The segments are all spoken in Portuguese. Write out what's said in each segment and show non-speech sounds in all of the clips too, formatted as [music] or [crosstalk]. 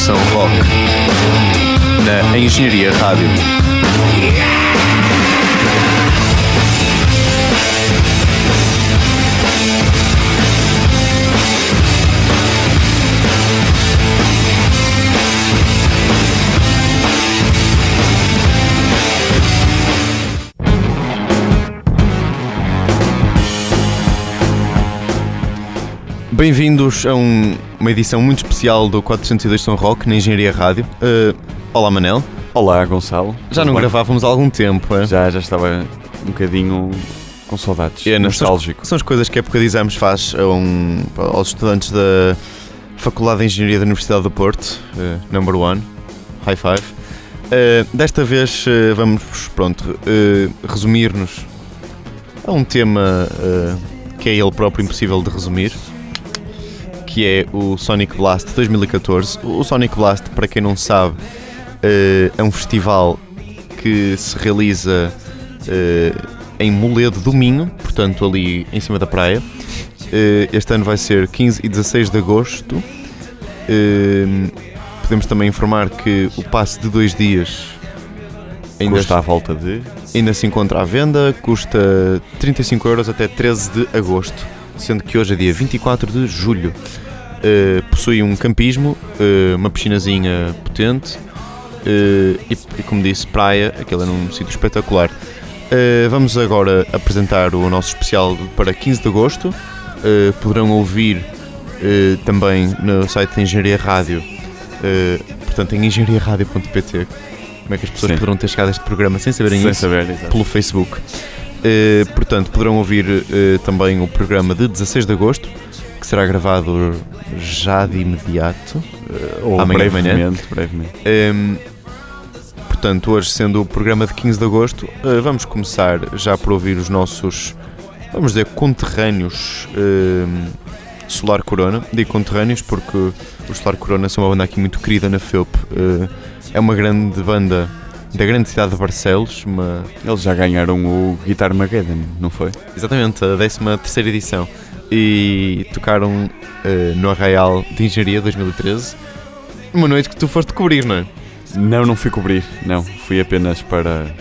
versão rock na Engenharia Rádio. Bem-vindos a um- uma edição muito especial do 402 Som Rock na Engenharia Rádio. Uh, olá Manel, Olá, Gonçalo. já não bem? gravávamos há algum tempo. é? Já, já estava um bocadinho com saudades. É, são, nostálgico. são as coisas que a época de exames faz a um- aos estudantes da Faculdade de Engenharia da Universidade do Porto, uh, number one, high five. Uh, desta vez uh, vamos, pronto, uh, resumir-nos a um tema uh, que é ele próprio impossível de resumir, que é o Sonic Blast 2014. O Sonic Blast, para quem não sabe, uh, é um festival que se realiza uh, em Moledo do Minho, portanto ali em cima da praia. Uh, Este ano vai ser 15 e 16 de agosto. Podemos também informar que o passe de dois dias ainda, Custa à volta de. ainda se encontra à venda, custa 35 euros até 13 de agosto, sendo que hoje é dia 24 de julho. Uh, possui um campismo, uh, uma piscinazinha potente uh, e, e, como disse, praia, aquele é num sítio espetacular. Vamos agora apresentar o nosso especial para 15 de agosto. Poderão ouvir também no site da Engenharia Rádio, portanto em engenhariaradio.pt. Como é que as pessoas Sim. poderão ter chegado a este programa sem saberem Sem isso? saber, pelo Facebook. Eh, portanto, poderão ouvir eh, também o programa de 16 de agosto, que será gravado já de imediato. Ou amanhã de manhã. brevemente, brevemente. Ehm, portanto, hoje sendo o programa de 15 de agosto, vamos começar já por ouvir os nossos, vamos dizer, conterrâneos Solar Corona. Digo conterrâneos porque os Solar Corona são uma banda aqui muito querida na FEUP. É uma grande banda da grande cidade de Barcelos, uma, Eles já ganharam o Guitar Mageddon, não foi? Exatamente, a 13 terceira edição. E tocaram eh, no Arraial de Engenharia 2013. Uma noite que tu foste cobrir, não é? Não, não fui cobrir. Não, fui apenas para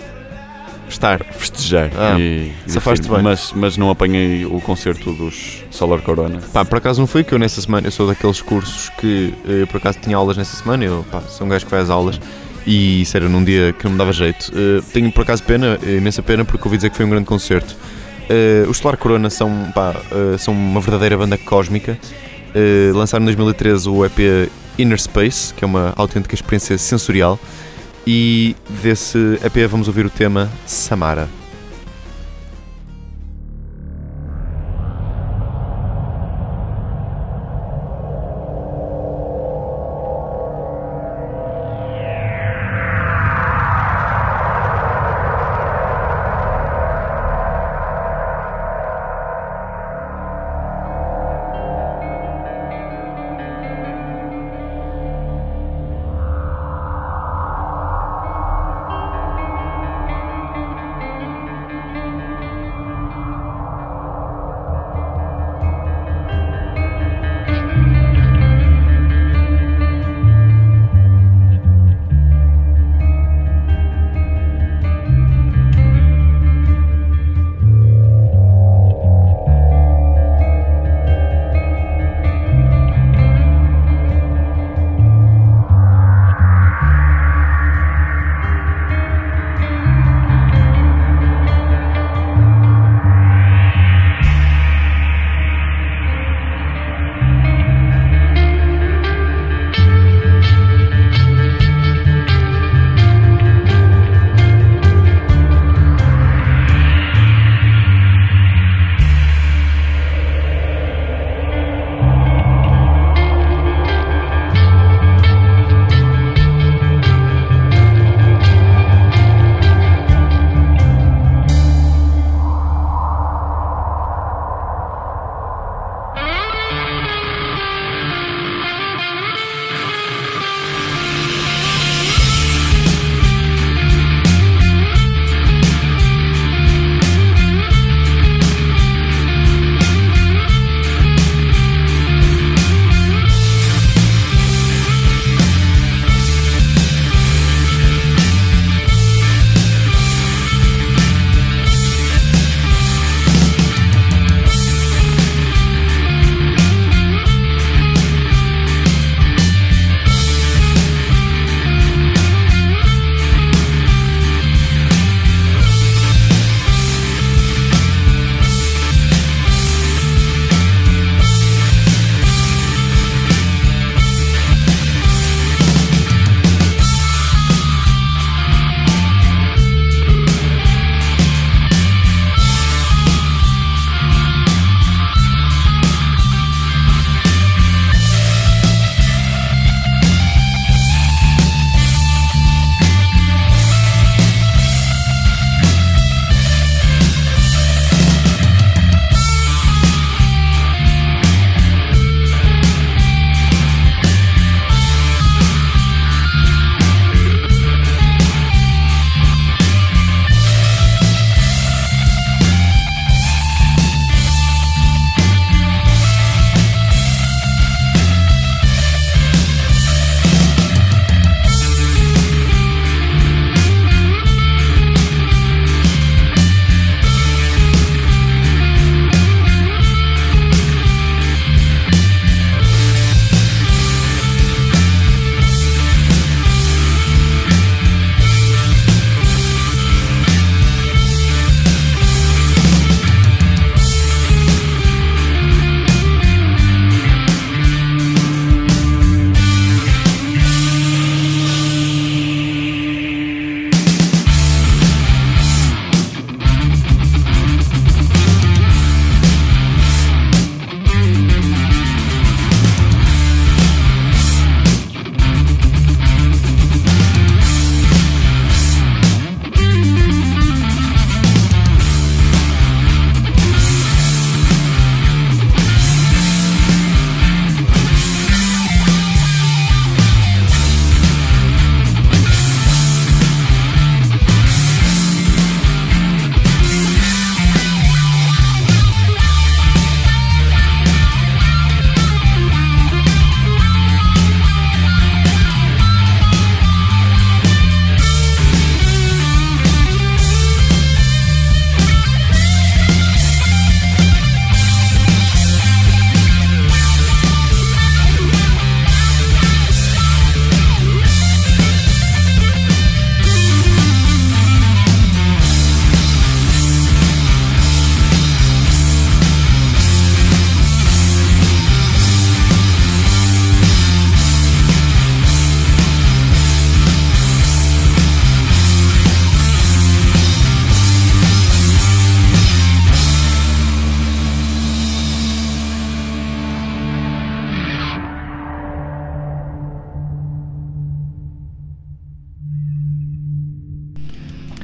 Estar. festejar. Ah, e, safaste bem. Mas, mas não apanhei o concerto dos Solar Corona. Pá, por acaso não foi que eu nessa semana, eu sou daqueles cursos que eh, por acaso tinha aulas nessa semana, eu pá, sou um gajo que às aulas e era num dia que não me dava jeito. Eh, tenho por acaso pena, imensa pena, porque ouvi dizer que foi um grande concerto. Eh, os Solar Corona são, pá, eh, são uma verdadeira banda cósmica. Eh, lançaram em 2013 o EP Inner Space, que é uma autêntica experiência sensorial. E desse EP vamos ouvir o tema. Samara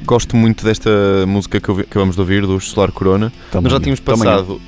gosto muito desta música que acabamos de ouvir, dos Solar Corona. Também, Nós já tínhamos também passado,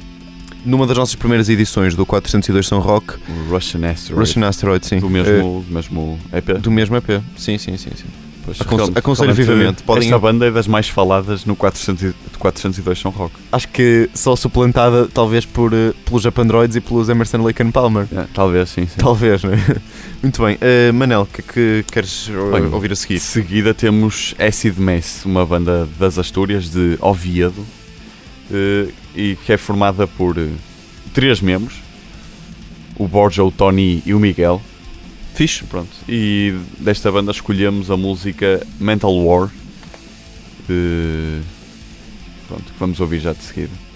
numa das nossas primeiras edições do 402 São Rock, Russian Asteroid. Russian Asteroid, sim. do mesmo, do mesmo EP. do mesmo EP. Sim, sim, sim. sim. Pois, realmente- aconselho realmente, vivamente. Podem- Esta banda é das mais faladas no 400 e- 402 São Rock. Acho que só suplantada talvez por, eh, pelos Japandroids e pelos Emerson Lake and Palmer. É, talvez, sim, sim. Talvez, né? [laughs] Muito bem. Eh, Manel, o que é que queres eh, Bem, ouvir a De seguir? seguida temos Acid Mess, uma banda das Astúrias de Oviedo eh, e que é formada por eh, três membros: o Borja, o Tony e o Miguel fixe, pronto. E desta banda escolhemos a música Mental War. Pronto, que vamos ouvir já de seguida.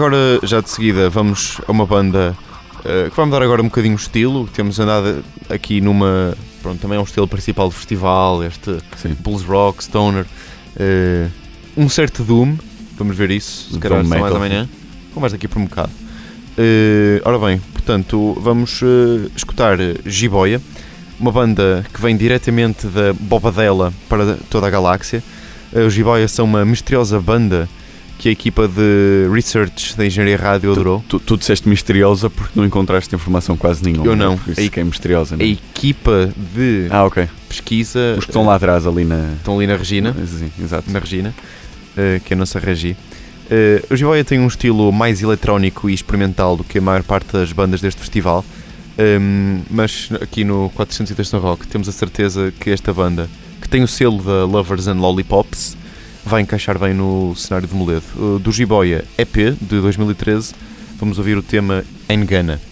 Agora já de seguida vamos a uma banda uh, que vai mudar agora um bocadinho o estilo. Temos andado aqui numa. Pronto, também é um estilo principal do festival, este Sim. blues rock, stoner. uh, um certo doom, vamos ver isso, se calhar só mais amanhã. Ou mais daqui por um bocado. Uh, ora bem, portanto, vamos uh, escutar Jiboia, uma banda que vem diretamente da Bobadela para toda a galáxia. Uh, os Jiboia são uma misteriosa banda que a equipa de research da Engenharia Rádio adorou. Tu, tu disseste misteriosa porque não encontraste informação quase nenhuma. Eu não. Por isso A- que é misteriosa. A Não? é? equipa de Ah, ok. pesquisa Os que estão lá atrás, ali na. estão ali na Regina. Sim, exato. na Regina, eh, que é a nossa Regi. Eh, o Jiboia tem um estilo mais eletrónico e experimental do que a maior parte das bandas deste festival, Ehm, mas aqui no 403 no Rock temos a certeza que esta banda, que tem o selo da Lovers and Lollipops, vai encaixar bem no cenário de Moledo. Uh, do Jiboia EP de 2013, vamos ouvir o tema Engana. Engana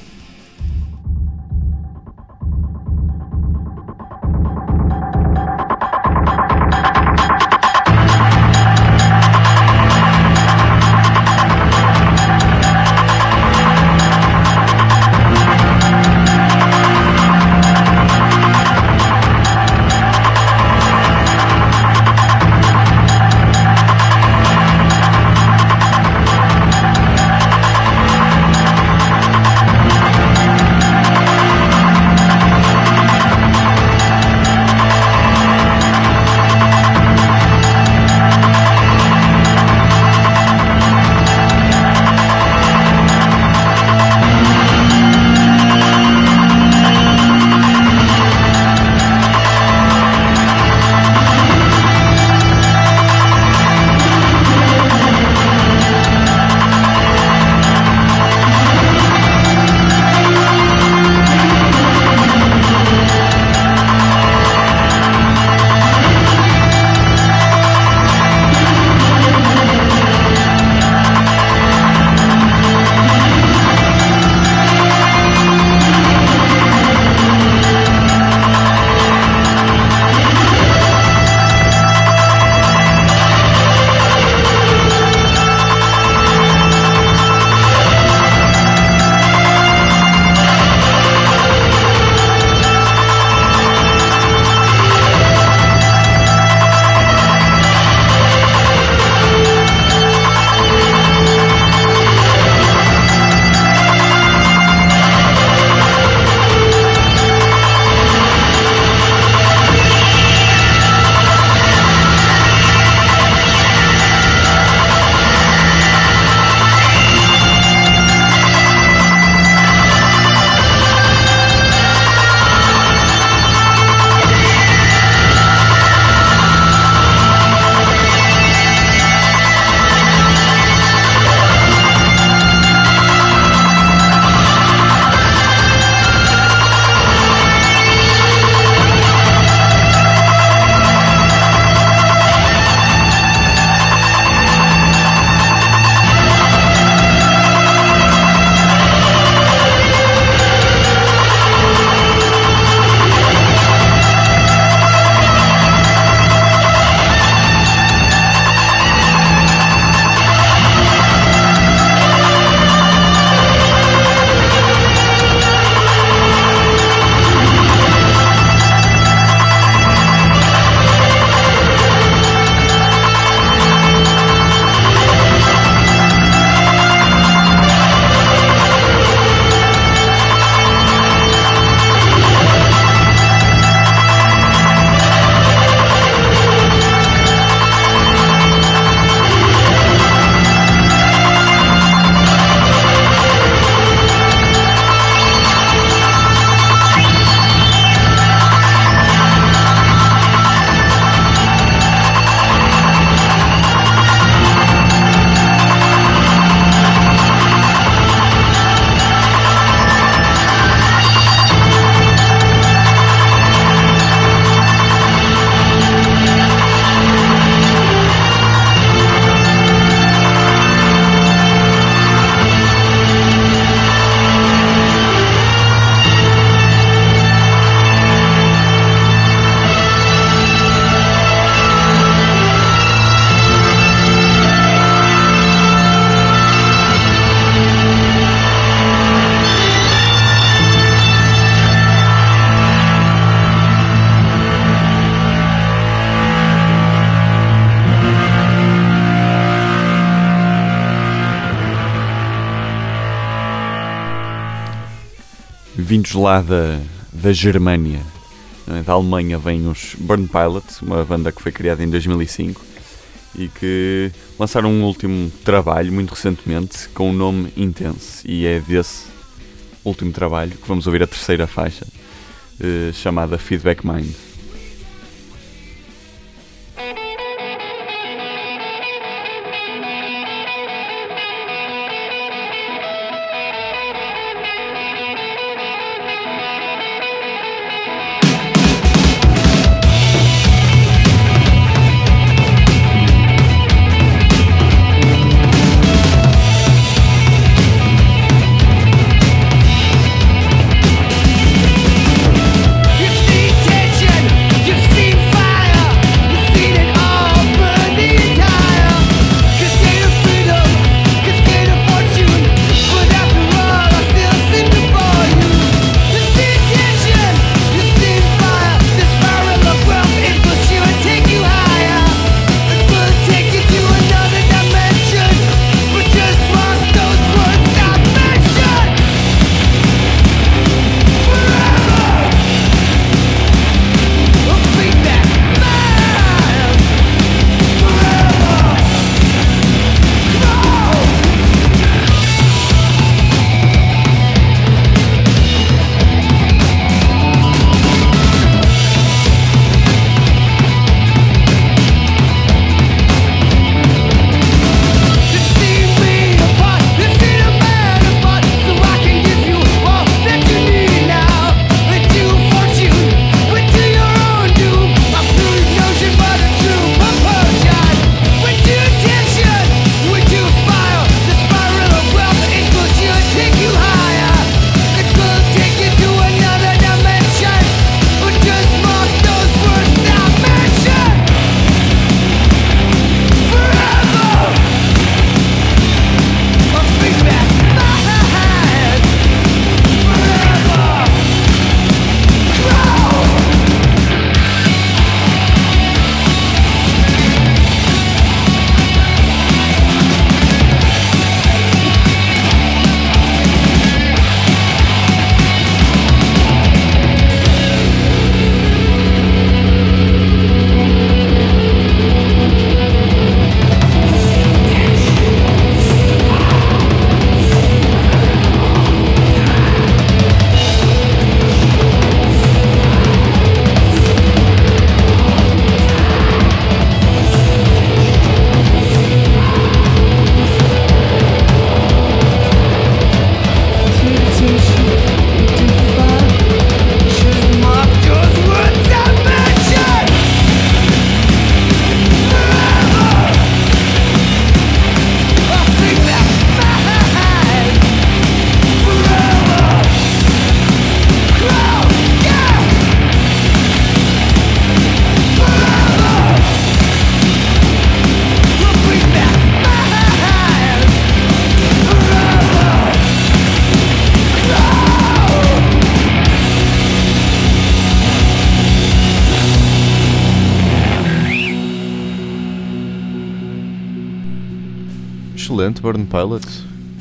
vindos lá da, da Germânia, é? da Alemanha, vêm os Burn Pilot, uma banda que foi criada em 2005 e que lançaram um último trabalho muito recentemente com o nome Intense e é desse último trabalho que vamos ouvir a terceira faixa eh, chamada Feedback Mind. Burn Pilot.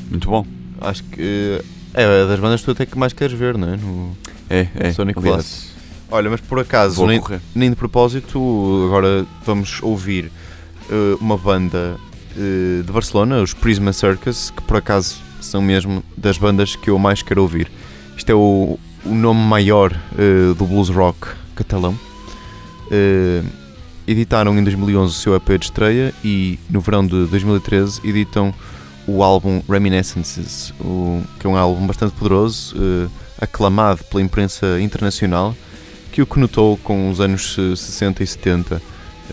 Muito bom. Acho que é das bandas que tu até que mais queres ver, não é? No É, é. Sonic aliás, Blast. Olha, mas por acaso, nem, nem de propósito, agora vamos ouvir eh, uma banda eh, de Barcelona, os Prisma Circus, que por acaso são mesmo das bandas que eu mais quero ouvir. Isto é o, o nome maior eh, do blues rock catalão. Editaram em 2011 o seu EP de estreia e no verão de 2013 editam o álbum Reminiscences, o- que é um álbum bastante poderoso, eh, aclamado pela imprensa internacional, que o conotou com os anos eh, 60 e 70.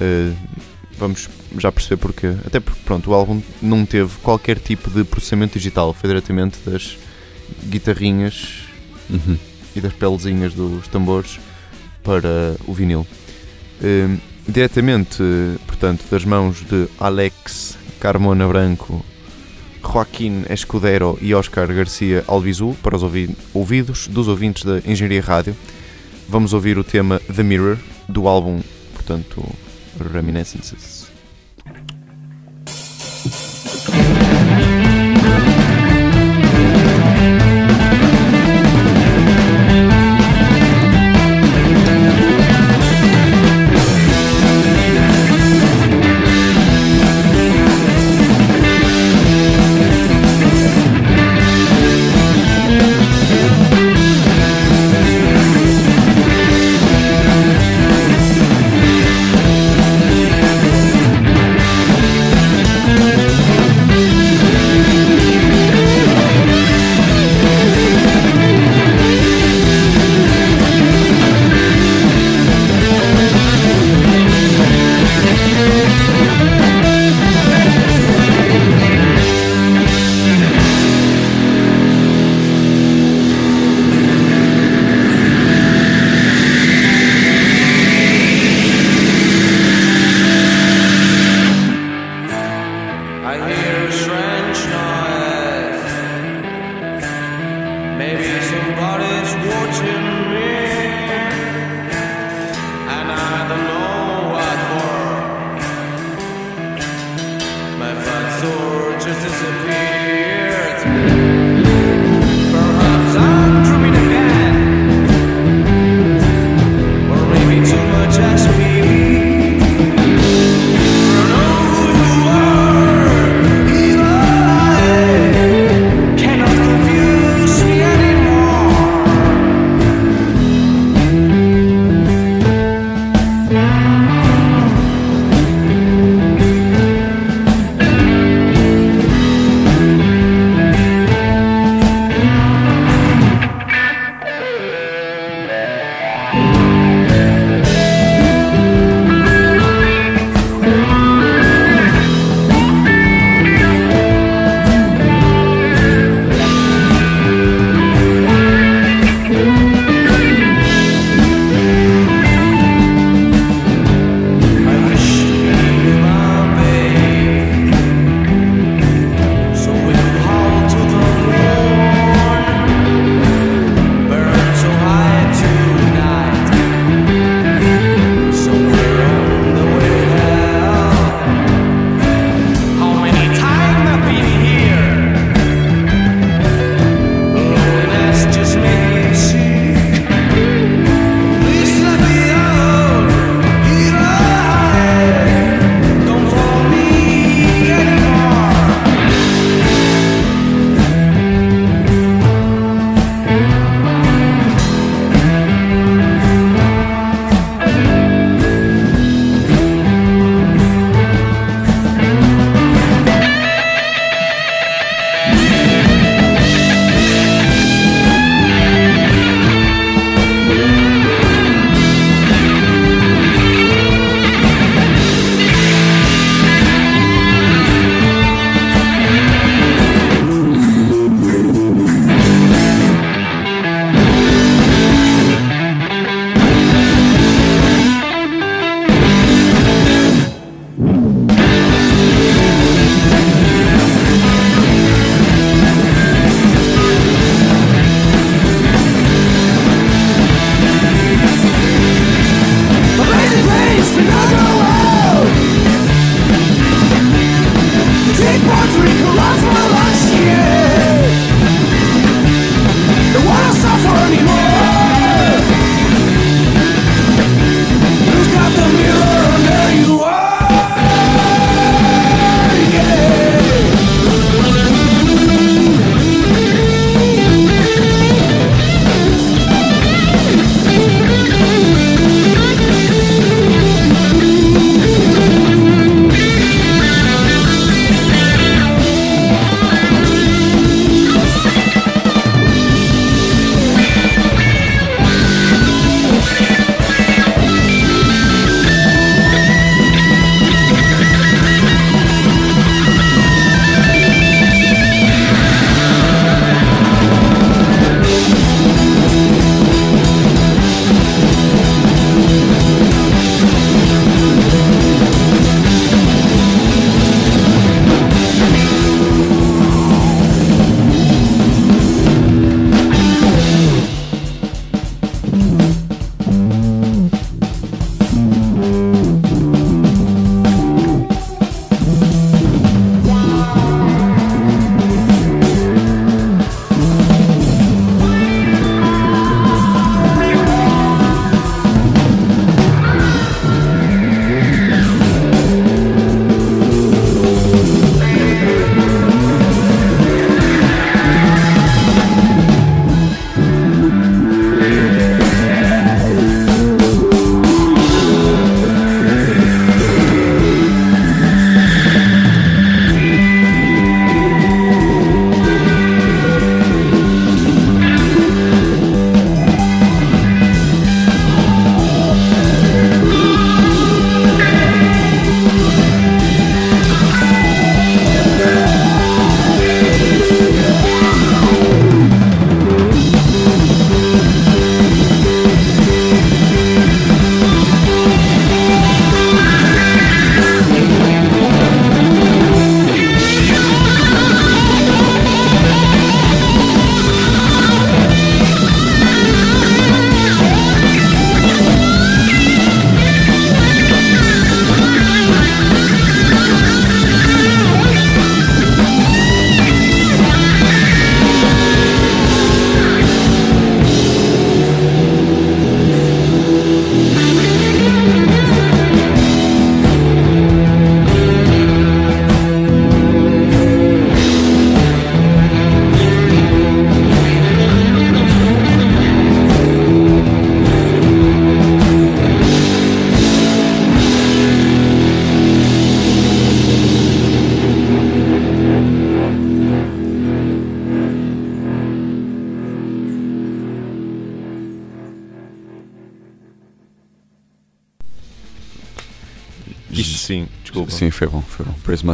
Eh, vamos já perceber porquê. Até porque pronto, o álbum não teve qualquer tipo de processamento digital, foi diretamente das guitarrinhas Uhum. e das pelezinhas dos tambores para o vinil. Eh, diretamente, eh, portanto, das mãos de Alex Carmona Branco, Joaquim Escudero e Oscar Garcia Albizu, para os ouvi- ouvidos dos ouvintes da Engenharia Rádio, vamos ouvir o tema The Mirror, do álbum, portanto, Reminiscences.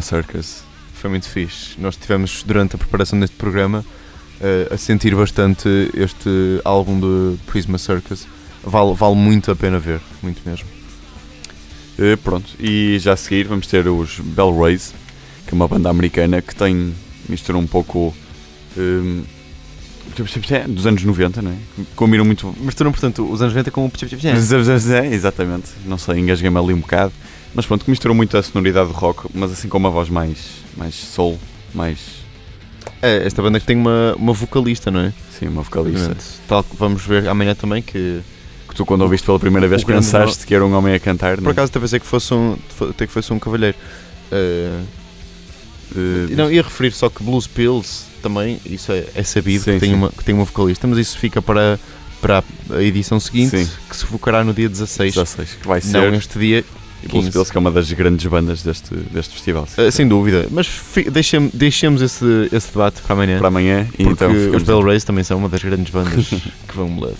Circus. Foi muito fixe. Nós tivemos, durante a preparação deste programa, eh, a sentir bastante este álbum de Prisma Circus. Vale, vale muito a pena ver, muito mesmo. Eh, pronto, e já a seguir vamos ter os Bell Rays, que é uma banda americana que tem, mistura um pouco hum, dos anos 90, não é? Combinam muito. Misturam, portanto, os anos 90 com o É, exatamente, não sei, engasguei-me ali um bocado, mas pronto, que misturam muito a sonoridade do rock, mas assim com uma voz mais, mais soul, mais. É, esta banda que tem uma, uma vocalista, não é? Sim, uma vocalista. Tal vamos ver amanhã também, que Que tu, quando ouviste pela primeira vez, pensaste que era um homem a cantar, por é? acaso até pensei que fosse um, até que fosse um cavalheiro. Eh, Eh, não, ia referir só que Blues Pills também, isso é, é sabido, Sim, que, tem sim. uma, que tem uma vocalista, mas isso fica para, para a edição seguinte, Sim. que se focará no dia 16. 16, que vai Não ser. este dia, Blues 15. Pills, que é uma das grandes bandas deste, deste festival. eh, sem dúvida. Mas deixem- deixemos esse, esse debate para amanhã. Para amanhã, e porque então os Bell Rays também são uma das grandes bandas [laughs] que vão me levar.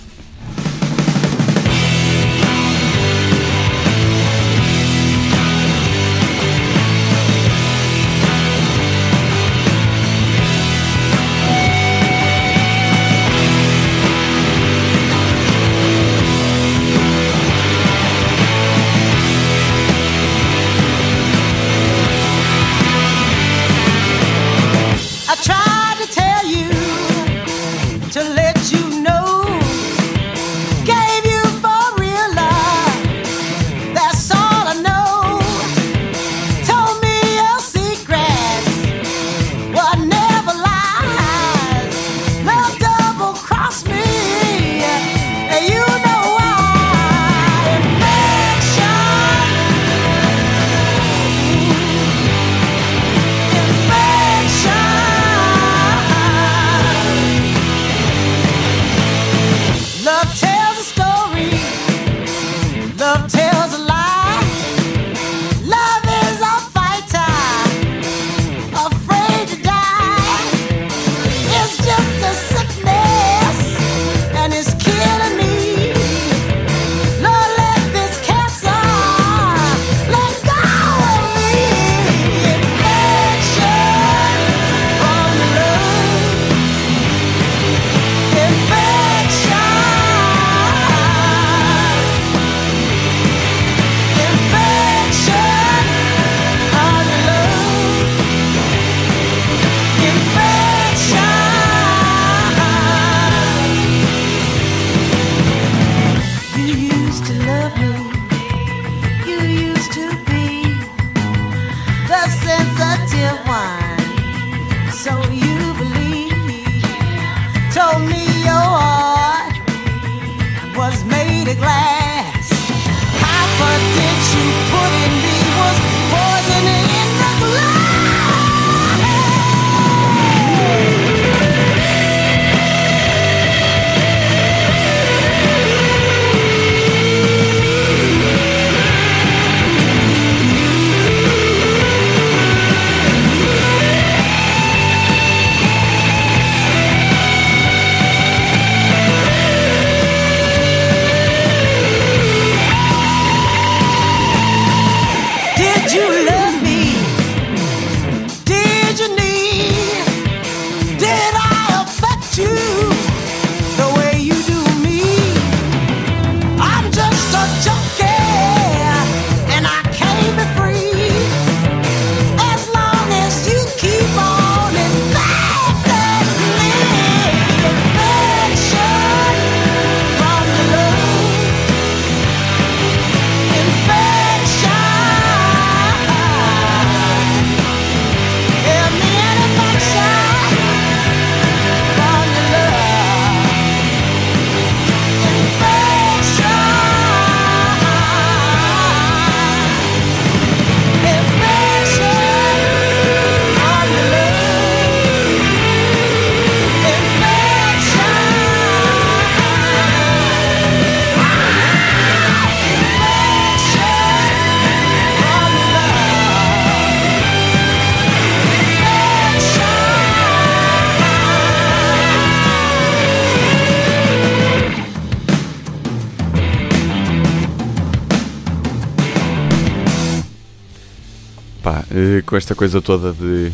Com esta coisa toda de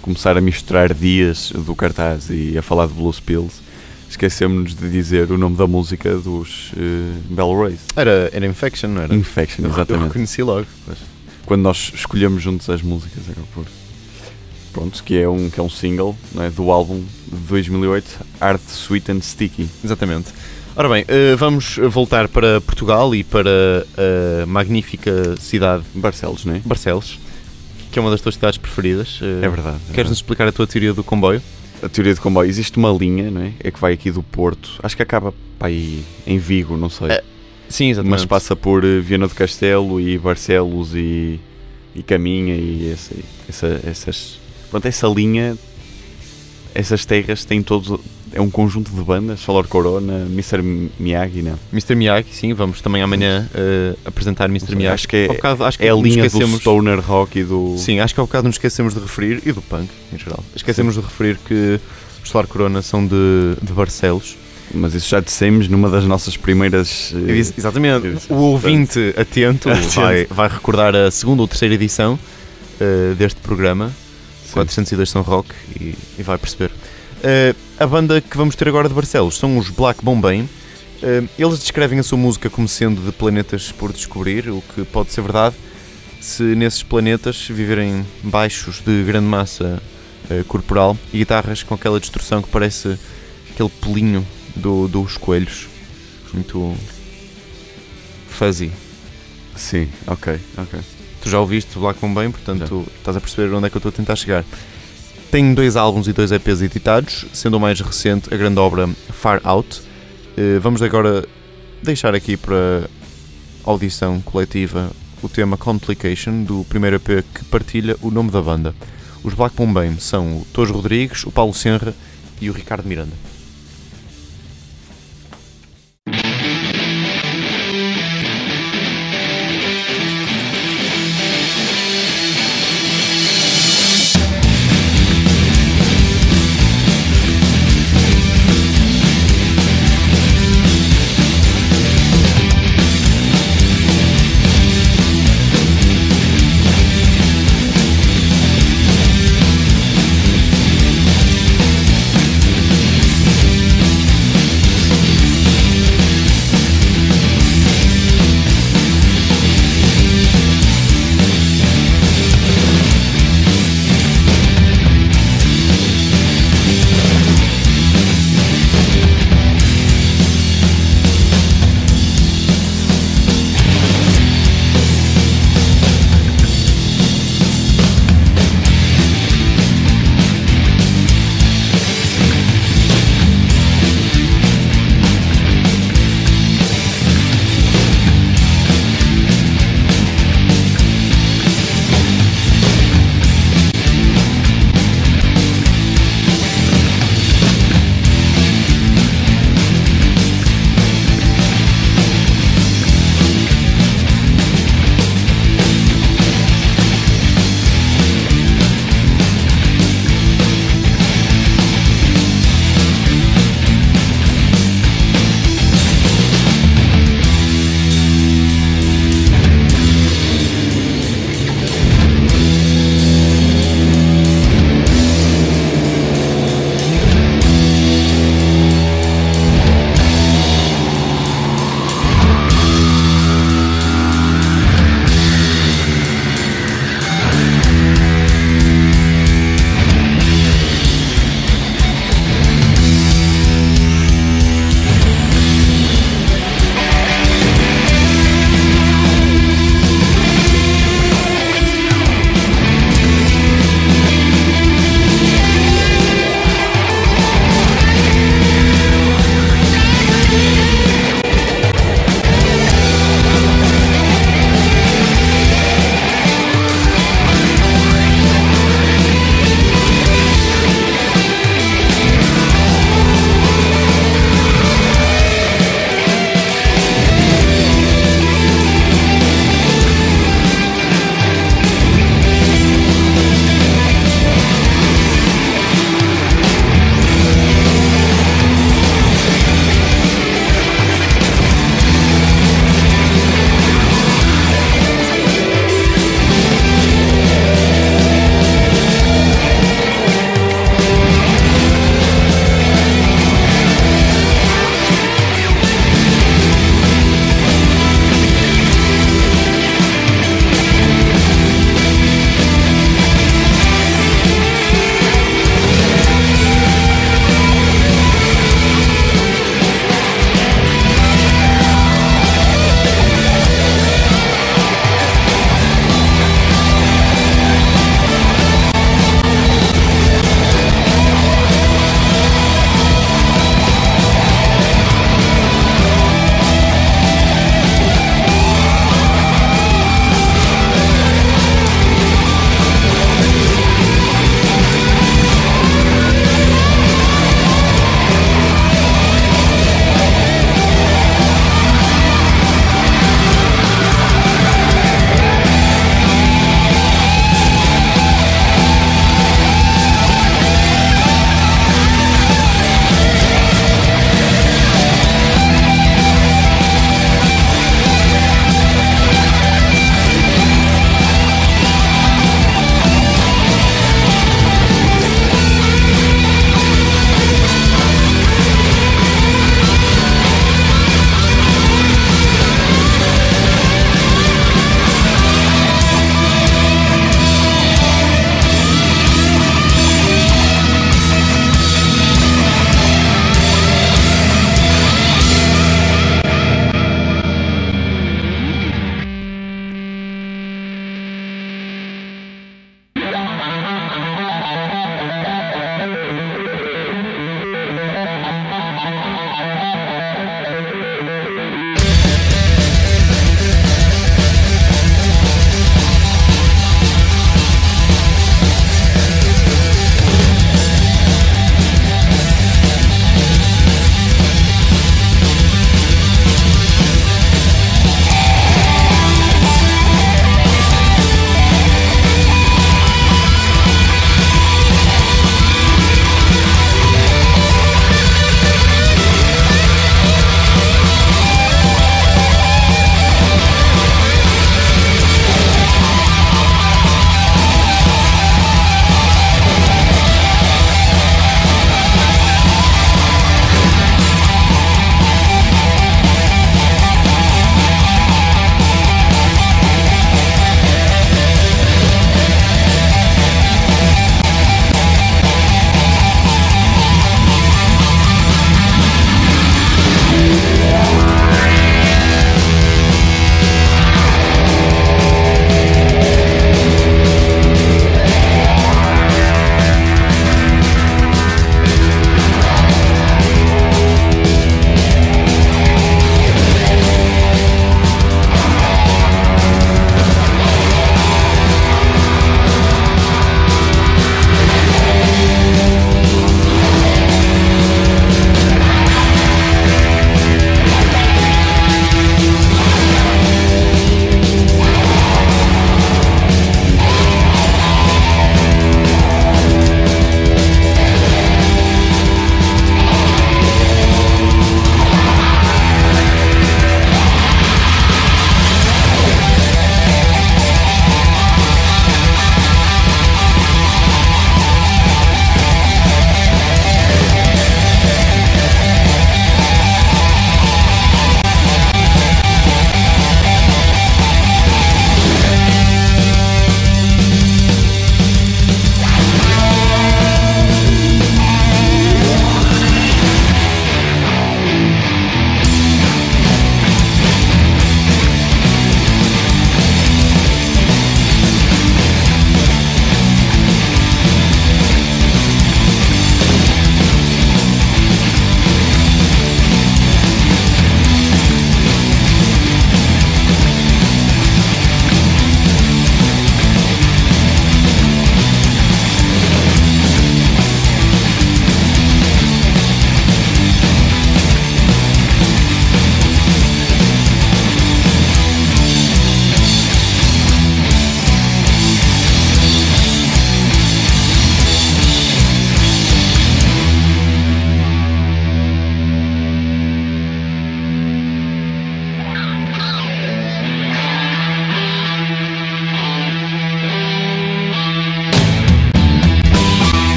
começar a misturar dias do cartaz e a falar de Blues Pills, esquecemos-nos de dizer o nome da música dos eh, Bell Rays. Era, era Infection, não era? Infection, Eu- Eu exatamente. reconheci logo. Quando nós escolhemos juntos as músicas, acaba por. Pronto, que é um, que é um single é, do álbum de 2008, Art Sweet and Sticky. Exatamente. Ora bem, eh, vamos voltar para Portugal e para a magnífica cidade Barcelos, não é? Barcelos, que é uma das tuas cidades preferidas. Eh, É verdade. é Queres-nos explicar a tua teoria do comboio? A teoria de comboio. Existe uma linha, não é? É que vai aqui do Porto. Acho que acaba para aí em Vigo, não sei. É, Sim, Mas passa por eh, Viana do Castelo e Barcelos e, e Caminha e essa, essa- essas. Pronto, essa linha, essas terras têm todos. É um conjunto de bandas, Falor Corona, Mr. Miyagi, não. Mr. Miyagi, sim, vamos também amanhã eh, apresentar Mr. Miyagi. acho que é- bocado, acho que É a linha do esquecemos, stoner rock e do. Sim, acho que ao bocado nos esquecemos de referir, e do punk em geral, esquecemos de referir que os Solar Corona são de, de Barcelos. Mas isso já dissemos numa das nossas primeiras. eh, Ex- Exatamente. O ouvinte atento, Atento. Vai, vai recordar a segunda ou terceira edição eh, deste programa, sim. 402 São Rock, e, e vai perceber. Eh, a banda que vamos ter agora de Barcelos são os Black Bombay. Eh, eles descrevem a sua música como sendo de planetas por descobrir, o que pode ser verdade se nesses planetas viverem baixos de grande massa eh, corporal e guitarras com aquela distorção que parece aquele pelinho do, dos coelhos. Muito fuzzy. Sim, ok, ok. Tu já ouviste Black Bombay, portanto estás a perceber onde é que eu estou a tentar chegar. Tem dois álbuns e dois EPs editados, sendo o mais recente a grande obra Far Out. Eh, Vamos agora deixar aqui para audição coletiva o tema Complication do primeiro EP que partilha o nome da banda. Os Black Bombay são o Tojo Rodrigues, o Paulo Senra e o Ricardo Miranda.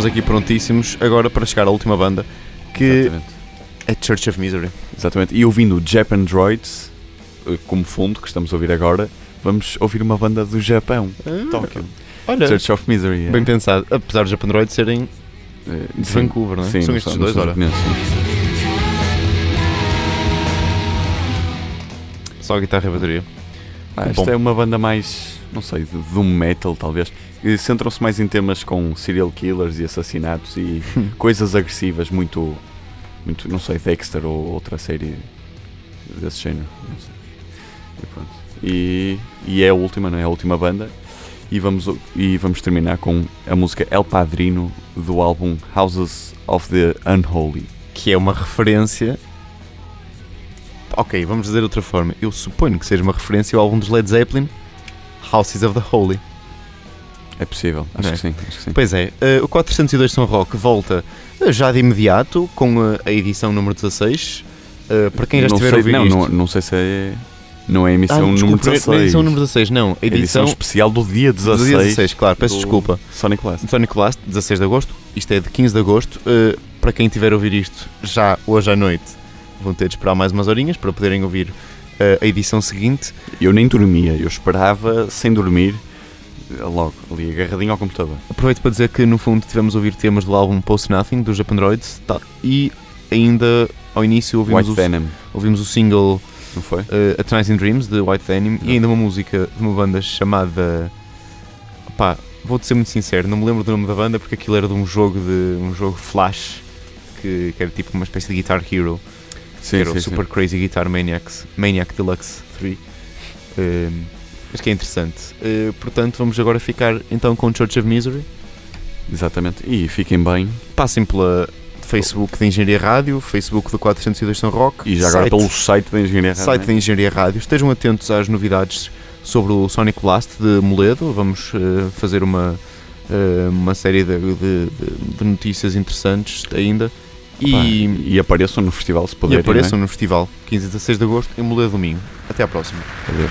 Estamos aqui prontíssimos agora para chegar à última banda, que Exatamente. é Church of Misery. Exatamente. E ouvindo o Japan Droids eh, como fundo, que estamos a ouvir agora, vamos ouvir uma banda do Japão, Tóquio. Olha, Church of Misery. é. bem pensado. Apesar dos Japandroid serem Eh, de sim. Vancouver, não é? Sim, São estes são- dois, sim. Só a guitarra e a bateria. Ah, Bom. esta é uma banda mais, não sei, de doom metal talvez. E Centram-se mais em temas com serial killers e assassinatos e [laughs] coisas agressivas, muito, muito, não sei, Dexter ou outra série desse género. E. E, e é a última, não é? A última banda. E vamos, e vamos terminar com a música El Padrino do álbum Houses of the Unholy. Que é uma referência. Ok, vamos dizer de outra forma. Eu suponho que seja uma referência ao álbum dos Led Zeppelin, Houses of the Holy. É possível, acho é? que sim. Acho que sim. Pois é, eh, o 402 São Rock volta eh, já de imediato com eh, a edição número 16. Eh, para quem já não estiver sei, a ouvir não, isto. não, não sei se é. Não é a emissão Ah, número desculpa, é- 16. não é edição número 16, não. edição, Edição, especial do dia 16. do dia 16, claro, peço desculpa. Sonic Blast. Sonic Last, 16 de agosto. Isto é de 15 de agosto. Eh, para quem estiver a ouvir isto já hoje à noite, vão ter de esperar mais umas horinhas para poderem ouvir eh, a edição seguinte. Eu nem dormia, eu esperava sem dormir, logo, ali agarradinho ao computador. Aproveito para dizer que no fundo tivemos a ouvir temas do álbum Post Nothing, dos Japandroids, tá, e ainda ao início ouvimos, White o, Venom, ouvimos o single não foi? eh, A Tonight's in Dreams, de White Denim, e ainda uma música de uma banda chamada. Pá, vou-te ser muito sincero, não me lembro do nome da banda porque aquilo era de um jogo de um jogo Flash que, que era tipo uma espécie de Guitar Hero, Sim, que era sim, o Super Crazy Guitar Maniacs, Maniac Deluxe 3. Eh, acho que é interessante. Eh, portanto, vamos agora ficar então com Church of Misery. Exatamente. E fiquem bem. Passem pela Facebook da Engenharia Rádio, Facebook do 402 São Rock, E já agora site- pelo site da Engenharia Rádio, site né? da Engenharia Rádio. Estejam atentos às novidades sobre o Sonic Blast de Moledo. Vamos eh, fazer uma, eh, uma série de, de- de- notícias interessantes ainda. E, e apareçam no festival se e puderem. apareçam né? no festival 15 e 16 de agosto em Moledo Domingo. Até à próxima. Adeus.